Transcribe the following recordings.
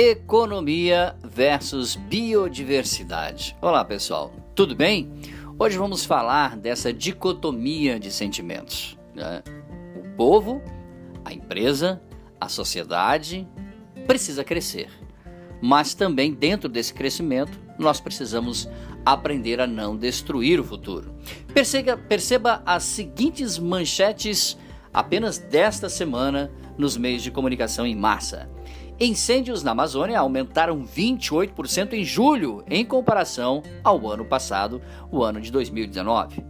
Economia versus biodiversidade. Olá, pessoal, tudo bem? Hoje vamos falar dessa dicotomia de sentimentos: né? o povo, a empresa, a sociedade precisa crescer, mas também dentro desse crescimento nós precisamos aprender a não destruir o futuro. Perceba, perceba as seguintes manchetes apenas desta semana nos meios de comunicação em massa. Incêndios na Amazônia aumentaram 28% em julho, em comparação ao ano passado, o ano de 2019.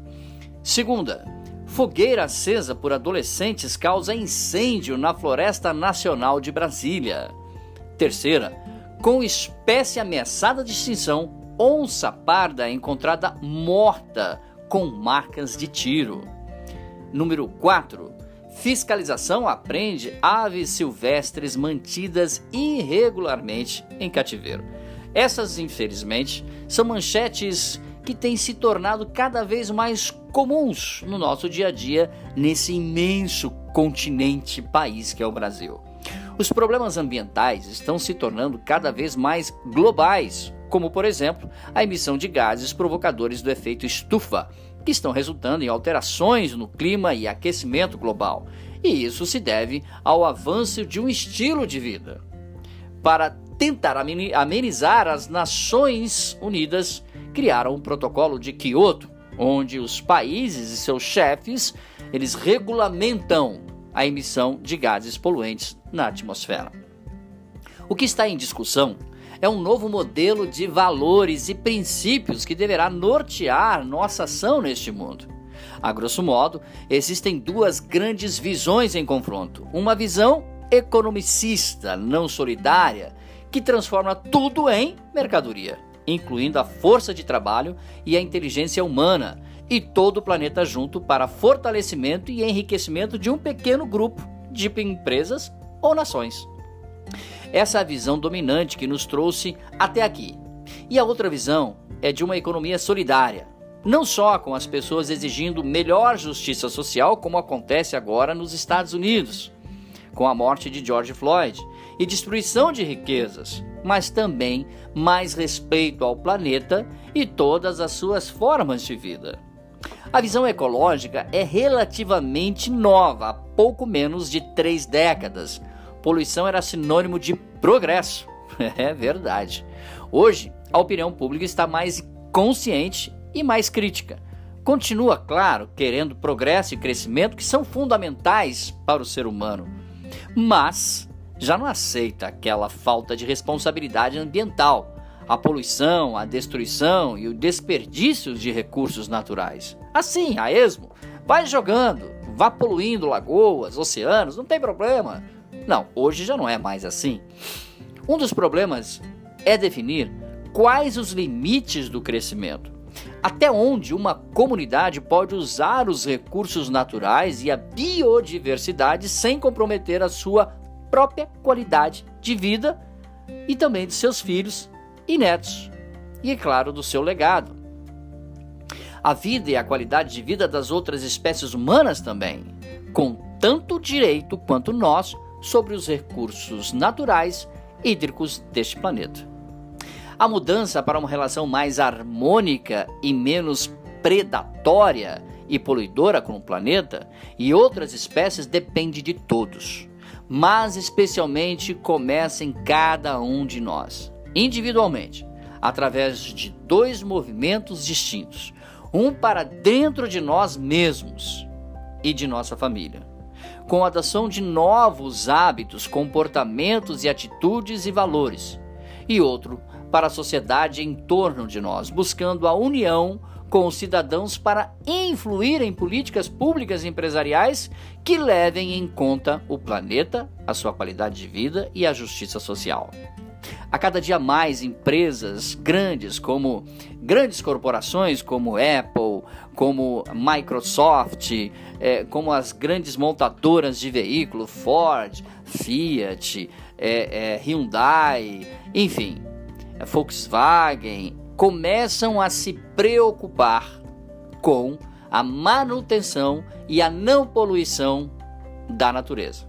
Segunda, fogueira acesa por adolescentes causa incêndio na Floresta Nacional de Brasília. Terceira, com espécie ameaçada de extinção, onça parda é encontrada morta com marcas de tiro. Número 4. Fiscalização apreende aves silvestres mantidas irregularmente em cativeiro. Essas, infelizmente, são manchetes que têm se tornado cada vez mais comuns no nosso dia a dia nesse imenso continente país que é o Brasil. Os problemas ambientais estão se tornando cada vez mais globais, como por exemplo a emissão de gases provocadores do efeito estufa, que estão resultando em alterações no clima e aquecimento global. E isso se deve ao avanço de um estilo de vida. Para tentar amenizar, as Nações Unidas criaram o Protocolo de Quioto, onde os países e seus chefes eles regulamentam a emissão de gases poluentes na atmosfera. O que está em discussão é um novo modelo de valores e princípios que deverá nortear nossa ação neste mundo. A grosso modo, existem duas grandes visões em confronto. Uma visão economicista, não solidária, que transforma tudo em mercadoria, incluindo a força de trabalho e a inteligência humana, e todo o planeta junto para fortalecimento e enriquecimento de um pequeno grupo de empresas ou nações. Essa é visão dominante que nos trouxe até aqui. E a outra visão é de uma economia solidária, não só com as pessoas exigindo melhor justiça social, como acontece agora nos Estados Unidos, com a morte de George Floyd e destruição de riquezas, mas também mais respeito ao planeta e todas as suas formas de vida. A visão ecológica é relativamente nova, há pouco menos de três décadas, poluição era sinônimo de progresso. É verdade. Hoje, a opinião pública está mais consciente e mais crítica. Continua, claro, querendo progresso e crescimento que são fundamentais para o ser humano, mas já não aceita aquela falta de responsabilidade ambiental, a poluição, a destruição e o desperdício de recursos naturais. Assim, a esmo, vai jogando, vá poluindo lagoas, oceanos, não tem problema. Não, hoje já não é mais assim. Um dos problemas é definir quais os limites do crescimento. Até onde uma comunidade pode usar os recursos naturais e a biodiversidade sem comprometer a sua própria qualidade de vida e também de seus filhos e netos, e é claro, do seu legado. A vida e a qualidade de vida das outras espécies humanas também, com tanto direito quanto nós sobre os recursos naturais hídricos deste planeta. A mudança para uma relação mais harmônica e menos predatória e poluidora com o planeta e outras espécies depende de todos, mas especialmente começa em cada um de nós, individualmente, através de dois movimentos distintos: um para dentro de nós mesmos e de nossa família com a adoção de novos hábitos, comportamentos e atitudes e valores, e outro para a sociedade em torno de nós, buscando a união com os cidadãos para influir em políticas públicas e empresariais que levem em conta o planeta, a sua qualidade de vida e a justiça social. A cada dia mais empresas grandes como grandes corporações como Apple, como Microsoft, é, como as grandes montadoras de veículo, Ford, Fiat, é, é, Hyundai, enfim, Volkswagen, começam a se preocupar com a manutenção e a não poluição da natureza.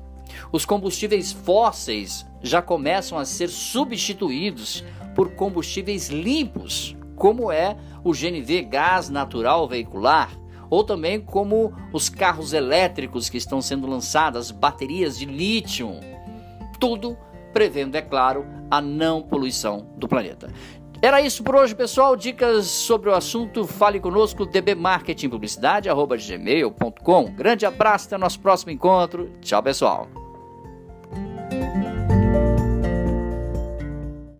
Os combustíveis fósseis já começam a ser substituídos por combustíveis limpos, como é o GNV gás natural veicular, ou também como os carros elétricos que estão sendo lançados, baterias de lítio. Tudo prevendo, é claro, a não poluição do planeta. Era isso por hoje, pessoal. Dicas sobre o assunto, fale conosco, dbmarketingpublicidade.gmail.com. Grande abraço, até nosso próximo encontro. Tchau, pessoal.